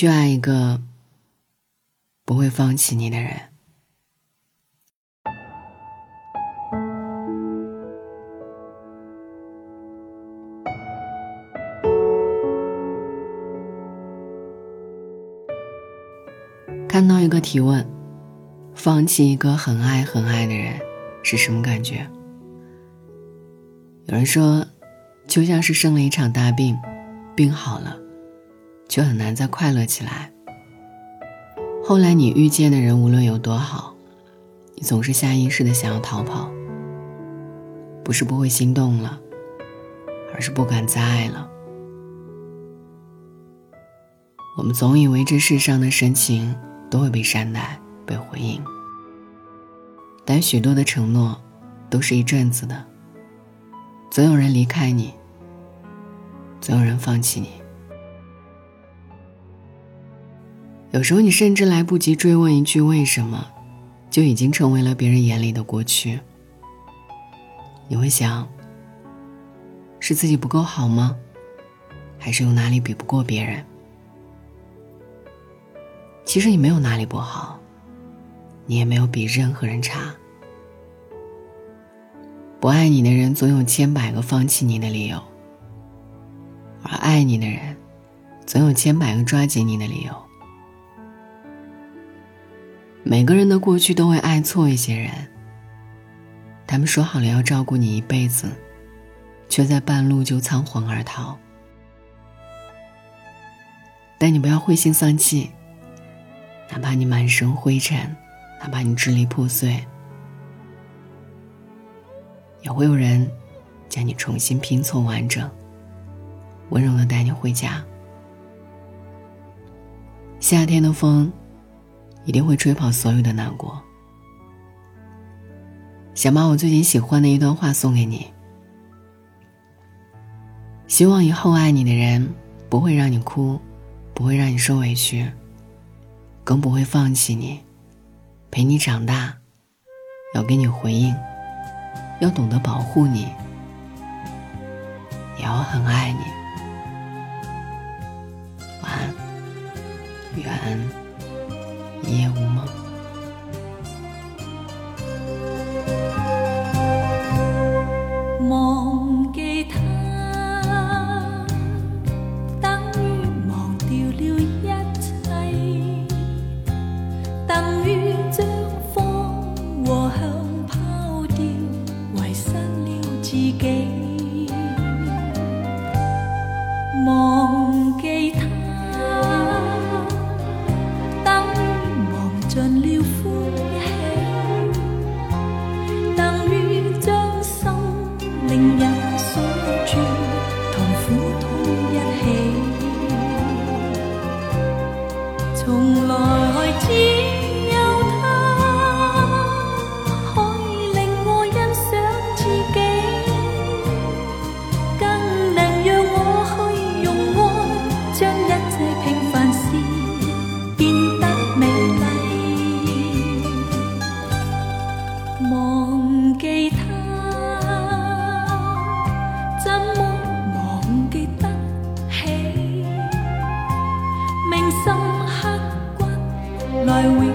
去爱一个不会放弃你的人。看到一个提问：放弃一个很爱很爱的人是什么感觉？有人说，就像是生了一场大病，病好了，却很难再快乐起来。后来你遇见的人无论有多好，你总是下意识的想要逃跑。不是不会心动了，而是不敢再爱了。我们总以为这世上的深情都会被善待、被回应，但许多的承诺，都是一阵子的。总有人离开你，总有人放弃你。有时候，你甚至来不及追问一句为什么，就已经成为了别人眼里的过去。你会想：是自己不够好吗？还是有哪里比不过别人？其实你没有哪里不好，你也没有比任何人差。不爱你的人总有千百个放弃你的理由，而爱你的人，总有千百个抓紧你的理由。每个人的过去都会爱错一些人，他们说好了要照顾你一辈子，却在半路就仓皇而逃。但你不要灰心丧气，哪怕你满身灰尘，哪怕你支离破碎。也会有人将你重新拼凑完整，温柔的带你回家。夏天的风一定会吹跑所有的难过。想把我最近喜欢的一段话送给你。希望以后爱你的人不会让你哭，不会让你受委屈，更不会放弃你，陪你长大，要给你回应。要懂得保护你，也要很爱你。晚安，愿忘记他等于忘掉了一切等于将方和香抛掉遗失了自己。忘来只有他可以令我欣赏自己更能让我去用爱将一切平凡事变得美丽。忘记他怎么来永。